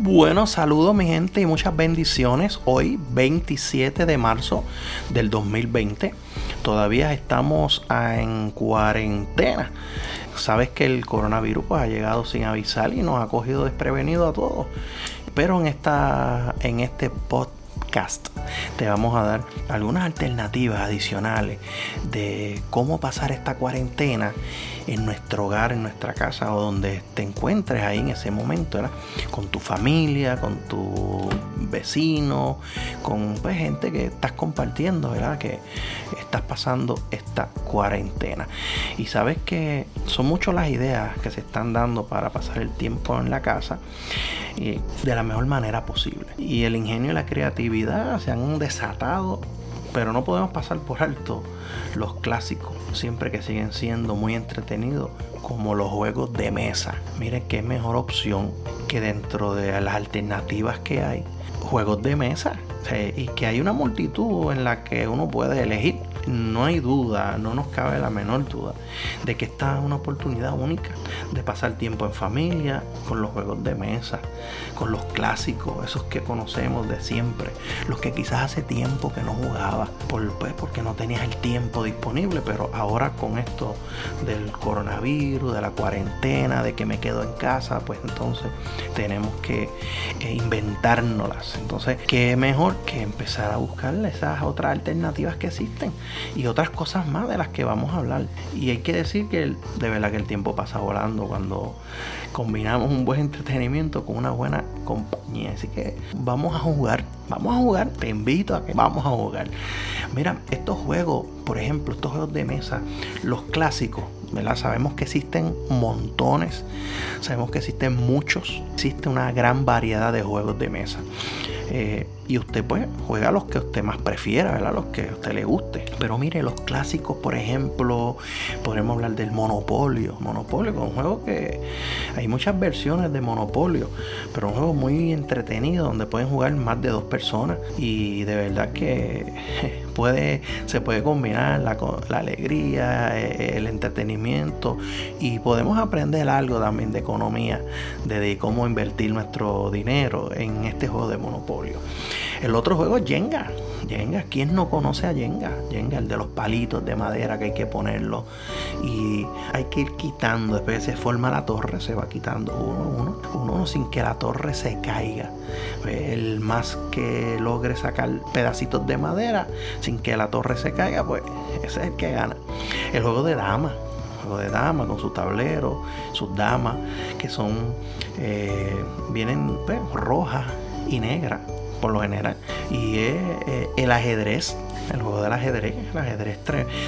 Bueno, saludos mi gente y muchas bendiciones. Hoy 27 de marzo del 2020. Todavía estamos en cuarentena. Sabes que el coronavirus pues, ha llegado sin avisar y nos ha cogido desprevenido a todos. Pero en, esta, en este podcast te vamos a dar algunas alternativas adicionales de cómo pasar esta cuarentena en nuestro hogar, en nuestra casa o donde te encuentres ahí en ese momento, con tu familia, con tu vecino, con pues, gente que estás compartiendo, ¿verdad? que estás pasando esta cuarentena. Y sabes que son muchas las ideas que se están dando para pasar el tiempo en la casa y de la mejor manera posible. Y el ingenio y la creatividad se han desatado pero no podemos pasar por alto los clásicos, siempre que siguen siendo muy entretenidos, como los juegos de mesa. Miren qué mejor opción que dentro de las alternativas que hay, juegos de mesa. y que hay una multitud en la que uno puede elegir no hay duda, no nos cabe la menor duda de que esta es una oportunidad única de pasar tiempo en familia, con los juegos de mesa, con los clásicos, esos que conocemos de siempre, los que quizás hace tiempo que no jugaba, por, pues, porque no tenías el tiempo disponible, pero ahora con esto del coronavirus, de la cuarentena, de que me quedo en casa, pues entonces tenemos que eh, inventárnoslas. Entonces, ¿qué mejor que empezar a buscar esas otras alternativas que existen? Y otras cosas más de las que vamos a hablar. Y hay que decir que de verdad que el tiempo pasa volando cuando combinamos un buen entretenimiento con una buena compañía. Así que vamos a jugar, vamos a jugar, te invito a que vamos a jugar. Mira, estos juegos, por ejemplo, estos juegos de mesa, los clásicos, ¿verdad? Sabemos que existen montones, sabemos que existen muchos, existe una gran variedad de juegos de mesa. Eh, y usted pues juega los que usted más prefiera, ¿verdad? Los que usted le guste. Pero mire, los clásicos, por ejemplo, podemos hablar del Monopolio. Monopolio, es un juego que hay muchas versiones de Monopolio, pero un juego muy entretenido donde pueden jugar más de dos personas y de verdad que puede, se puede combinar la, la alegría, eh, el entretenimiento y podemos aprender algo también de economía, de cómo invertir nuestro dinero en este juego de Monopolio. El otro juego es Jenga. Jenga, ¿quién no conoce a Jenga? Jenga, el de los palitos de madera que hay que ponerlo y hay que ir quitando. Después se forma la torre, se va quitando uno, uno, uno, sin que la torre se caiga. El más que logre sacar pedacitos de madera sin que la torre se caiga, pues ese es el que gana. El juego de damas juego de damas con su tablero, sus damas que son eh, vienen pues, rojas y negras por lo general. Y es eh, el ajedrez, el juego del ajedrez, el ajedrez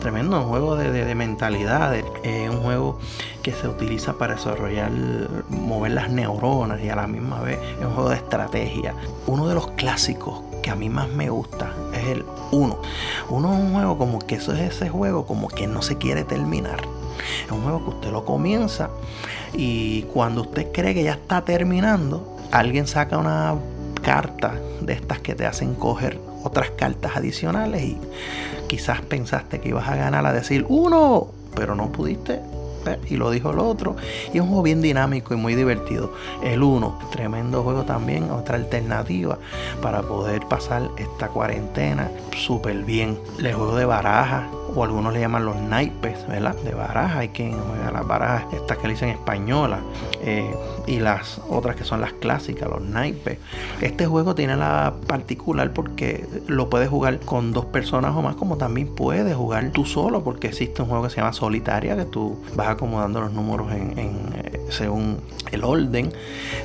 tremendo, un juego de, de, mentalidad, es un juego que se utiliza para desarrollar, mover las neuronas y a la misma vez es un juego de estrategia. Uno de los clásicos que a mí más me gusta es el uno. Uno es un juego como que eso es ese juego como que no se quiere terminar. Es un juego que usted lo comienza y cuando usted cree que ya está terminando, alguien saca una cartas de estas que te hacen coger otras cartas adicionales y quizás pensaste que ibas a ganar a decir uno, pero no pudiste y lo dijo el otro. Y es un juego bien dinámico y muy divertido. El 1, tremendo juego también, otra alternativa para poder pasar esta cuarentena súper bien. El juego de baraja, o algunos le llaman los naipes, ¿verdad? De baraja, hay quien juega las barajas, estas que le dicen española, eh, y las otras que son las clásicas, los naipes. Este juego tiene la particular porque lo puedes jugar con dos personas o más, como también puedes jugar tú solo, porque existe un juego que se llama Solitaria, que tú vas acomodando los números en, eh, según el orden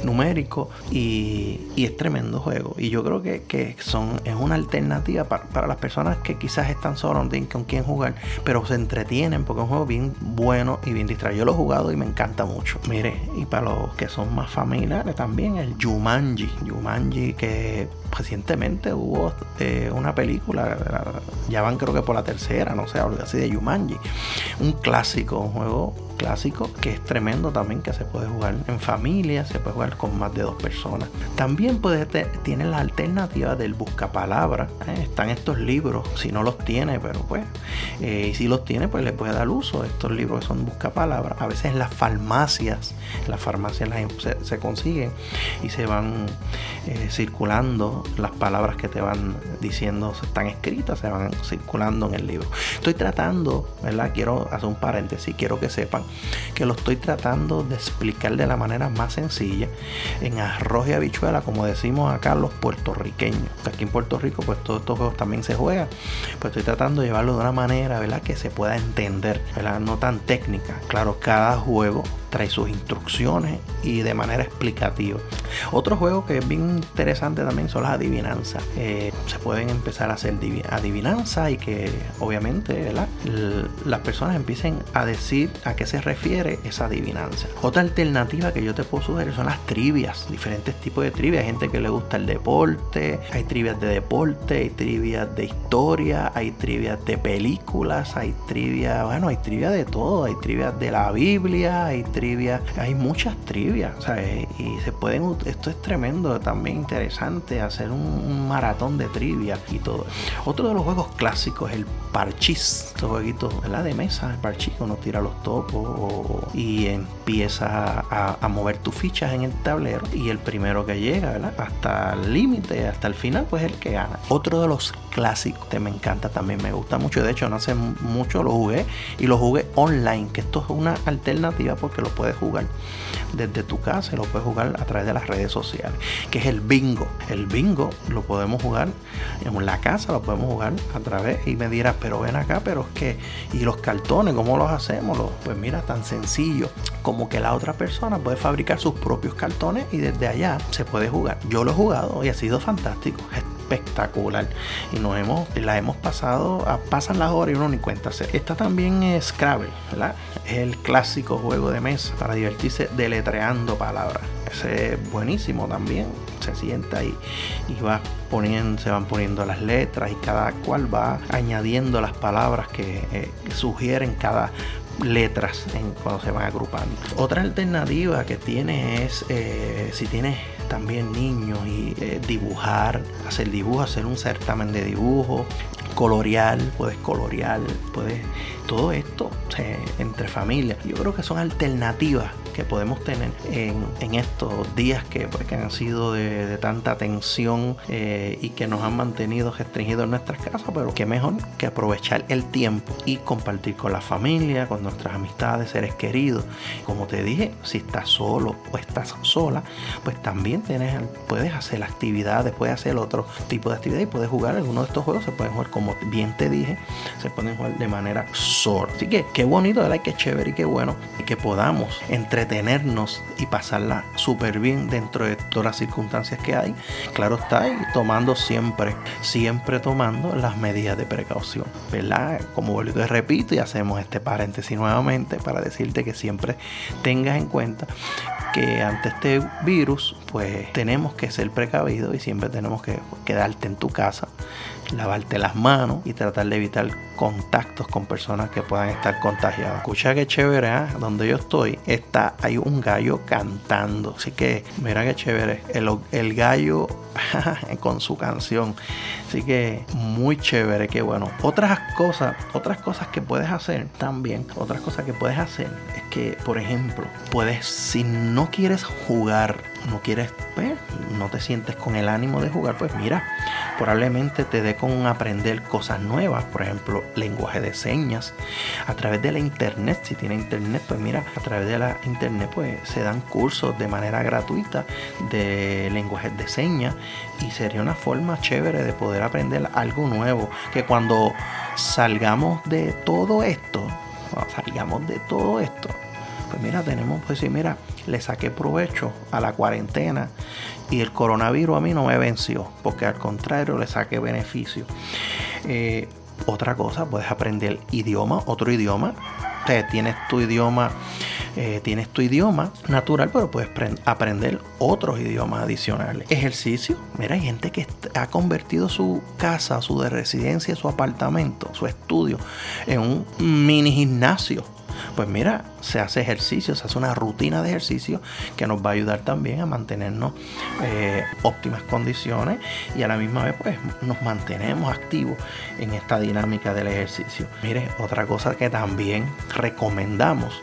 numérico y, es tremendo juego. Y yo creo que, son, es una alternativa para, las personas que quizás están solos, con quién jugar, pero se entretienen porque es un juego bien bueno y bien distraído. Yo lo he jugado y me encanta mucho. Mire, y para los que son más familiares también, el Jumanji. Jumanji que recientemente hubo eh, una película, ya van creo que por la tercera, no sé, algo así de Jumanji. Un clásico, juego clásico que es tremendo también, que se puede jugar en familia, se puede jugar con más de dos personas. También puede tiene la alternativa del buscapalabra. ¿eh? Están estos libros, si no los tiene, pero pues Eh, y si los tiene, pues le puede dar uso. Estos libros que son busca palabras. A veces en las farmacias, las farmacias se, consiguen y se van eh, circulando las palabras que te van diciendo, están escritas, se van circulando en el libro. Estoy tratando, ¿verdad? Quiero hacer un paréntesis, quiero que sepan que lo estoy tratando de explicar de la manera más sencilla en arroz y habichuela, como decimos acá los puertorriqueños. Aquí en Puerto Rico, pues todos estos juegos también se juegan. Pues estoy tratando de llevarlo de una manera, ¿verdad? Que se pueda entender, ¿verdad? No tan técnica. Claro, cada juego trae sus instrucciones y de manera explicativa. Otro juego que es bien interesante también son las adivinanzas. Eh, se pueden empezar a hacer adivinanzas y que obviamente las personas empiecen a decir a qué se refiere esa adivinanza. Otra alternativa que yo te puedo sugerir son las trivias, diferentes tipos de trivias. Hay gente que le gusta el deporte, hay trivias de deporte, hay trivias de historia, hay trivias de películas, hay trivias, bueno, hay trivias de todo, hay trivias de la Biblia, hay hay muchas trivias, Y se pueden, esto es tremendo, también interesante, hacer un, maratón de trivia y todo. Otro de los juegos clásicos es el parchís, estos jueguitos, De mesa, el parchís, uno tira los topos y empieza a, mover tus fichas en el tablero y el primero que llega, Hasta el límite, hasta el final, pues es el que gana. Otro de los clásicos que me encanta también, me gusta mucho, de hecho no hace mucho lo jugué y lo jugué online, que esto es una alternativa porque lo puedes jugar desde tu casa y lo puedes jugar a través de las redes sociales, que es el bingo. El bingo lo podemos jugar en la casa, lo podemos jugar a través y me dirás, pero ven acá, pero es que, ¿y los cartones cómo los hacemos? Pues mira, tan sencillo como que la otra persona puede fabricar sus propios cartones y desde allá se puede jugar. Yo lo he jugado y ha sido fantástico espectacular. Y nos hemos la hemos pasado a, pasan las horas y uno ni cuenta esta también es Scrabble ¿verdad? es el clásico juego de mesa para divertirse deletreando palabras. Ese es buenísimo también. Se sienta y, y va poniendo, se van poniendo las letras y cada cual va añadiendo las palabras que, eh, sugieren cada letras en, cuando se van agrupando. Otra alternativa que tiene es eh, si tienes también niños y eh, dibujar, hacer dibujo, hacer un certamen de dibujo, colorear, puedes colorear, puedes todo esto entre familias. Yo creo que son alternativas que podemos tener en, estos días que, pues, han sido de, tanta tensión eh, y que nos han mantenido restringidos en nuestras casas, pero qué mejor que aprovechar el tiempo y compartir con la familia, con nuestras amistades, seres queridos. Como te dije, si estás solo o estás sola, pues también tienes, puedes hacer actividades, puedes hacer otro tipo de actividad y puedes jugar alguno de estos juegos, se pueden jugar como bien te dije, se pueden jugar de manera sola. Así que qué bonito, ¿verdad? Qué chévere y qué bueno que podamos entre tenernos y pasarla súper bien dentro de todas las circunstancias que hay. Claro está, y tomando siempre, siempre tomando las medidas de precaución, ¿verdad? Como vuelvo y repito y hacemos este paréntesis nuevamente para decirte que siempre tengas en cuenta que ante este virus, pues tenemos que ser precavidos y siempre tenemos que quedarte en tu casa lavarte las manos y tratar de evitar contactos con personas que puedan estar contagiadas. Escucha que chévere, ¿eh? donde yo estoy está hay un gallo cantando, así que mira qué chévere el, el gallo con su canción, así que muy chévere, qué bueno. Otras cosas, otras cosas que puedes hacer también, otras cosas que puedes hacer es que, por ejemplo, puedes si no quieres jugar, no quieres, pues, no te sientes con el ánimo de jugar, pues mira, probablemente te dé con aprender cosas nuevas, por ejemplo, lenguaje de señas, a través de la internet, si tiene internet, pues mira, a través de la internet pues se dan cursos de manera gratuita de lenguajes de señas y sería una forma chévere de poder aprender algo nuevo, que cuando salgamos de todo esto, salgamos de todo esto, pues mira, tenemos pues decir, mira, le saqué provecho a la cuarentena y el coronavirus a mí no me venció, porque al contrario le saqué beneficio. Eh, otra cosa, puedes aprender idioma, otro idioma. tienes tu idioma eh, tienes tu idioma natural, pero puedes aprender otros idiomas adicionales. Ejercicio. Mira, hay gente que ha convertido su casa, su de residencia, su apartamento, su estudio en un mini gimnasio pues mira, se hace ejercicio, se hace una rutina de ejercicio que nos va a ayudar también a mantenernos eh, óptimas condiciones y a la misma vez pues nos mantenemos activos en esta dinámica del ejercicio. Mire, otra cosa que también recomendamos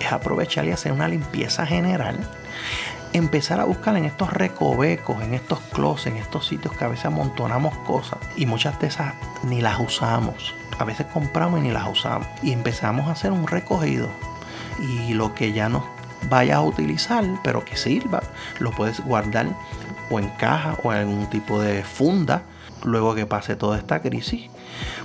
es aprovechar y hacer una limpieza general empezar a buscar en estos recovecos, en estos closets, en estos sitios que a veces amontonamos cosas y muchas de esas ni las usamos a veces compramos y ni las usamos. Y empezamos a hacer un recogido. Y lo que ya no vayas a utilizar, pero que sirva, lo puedes guardar o en caja o en algún tipo de funda. Luego que pase toda esta crisis,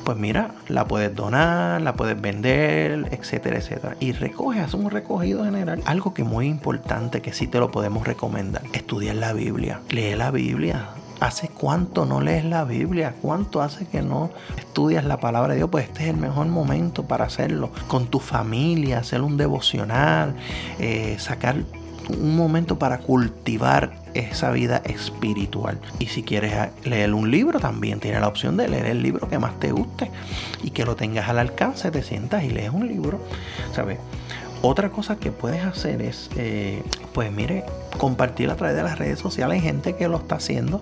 pues mira, la puedes donar, la puedes vender, etcétera, etcétera. Y recoge, haz un recogido general. Algo que muy importante, que sí te lo podemos recomendar, estudiar la Biblia. Lee la Biblia, ¿Hace cuánto no lees la Biblia? ¿Cuánto hace que no estudias la palabra de Dios? Pues este es el mejor momento para hacerlo. Con tu familia, hacer un devocional, eh, sacar un momento para cultivar esa vida espiritual. Y si quieres leer un libro, también tienes la opción de leer el libro que más te guste y que lo tengas al alcance, te sientas y lees un libro. ¿Sabes? Otra cosa que puedes hacer es, eh, pues mire, compartir a través de las redes sociales. Hay gente que lo está haciendo.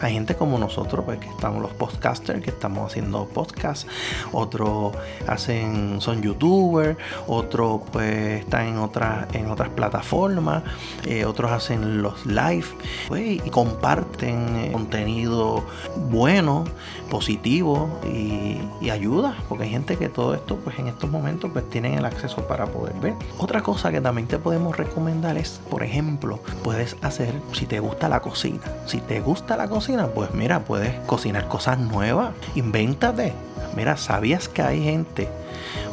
Hay gente como nosotros, pues que estamos los podcasters, que estamos haciendo podcasts. Otros hacen, son youtubers. Otros pues están en otras, en otras plataformas. Eh, otros hacen los live. Pues, y comparten eh, contenido bueno, positivo y, y ayuda. Porque hay gente que todo esto, pues en estos momentos, pues tienen el acceso para poder ver. Otra cosa que también te podemos recomendar es, por ejemplo, puedes hacer, si te gusta la cocina, si te gusta la cocina, pues mira, puedes cocinar cosas nuevas, invéntate. Mira, ¿sabías que hay gente,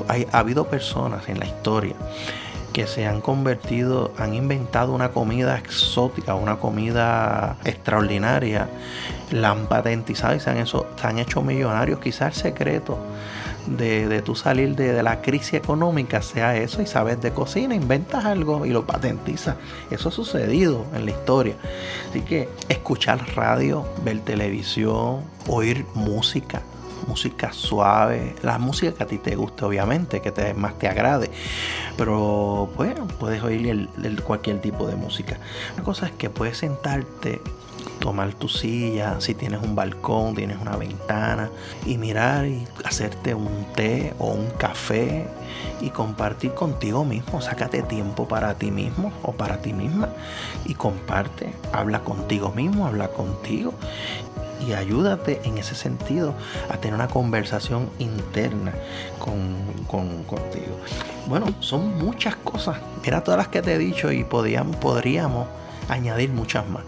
hay, ha habido personas en la historia que se han convertido, han inventado una comida exótica, una comida extraordinaria, la han patentizado y se han, hecho, se han hecho millonarios. Quizás secreto de, de tu salir de, la crisis económica sea eso y sabes de cocina, inventas algo y lo patentizas. Eso ha sucedido en la historia. Así que escuchar radio, ver televisión, oír música, música suave, la música que a ti te guste, obviamente, que te, más te agrade. Pero bueno, puedes oír cualquier tipo de música. Una cosa es que puedes sentarte tomar tu silla, si tienes un balcón, tienes una ventana, y mirar y hacerte un té o un café y compartir contigo mismo. Sácate tiempo para ti mismo o para ti misma y comparte. Habla contigo mismo, habla contigo y ayúdate en ese sentido a tener una conversación interna con, contigo. Bueno, son muchas cosas. Mira todas las que te he dicho y podríamos, podríamos añadir muchas más.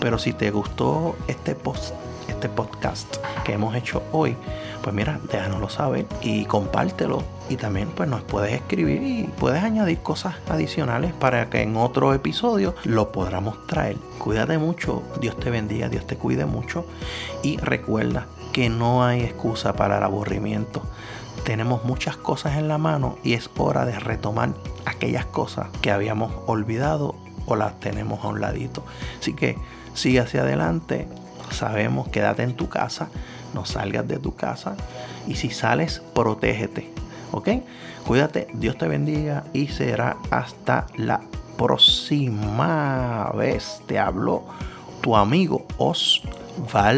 Pero si te gustó este post, este podcast que hemos hecho hoy, pues mira, déjanoslo saber y compártelo. Y también pues nos puedes escribir y puedes añadir cosas adicionales para que en otro episodio lo podamos traer. Cuídate mucho, Dios te bendiga, Dios te cuide mucho y recuerda que no hay excusa para el aburrimiento. Tenemos muchas cosas en la mano y es hora de retomar aquellas cosas que habíamos olvidado las tenemos a un ladito. Así que sigue hacia adelante. Sabemos, quédate en tu casa, no salgas de tu casa y si sales, protégete. ¿Ok? Cuídate, Dios te bendiga y será hasta la próxima vez. Te hablo tu amigo Osvaldo.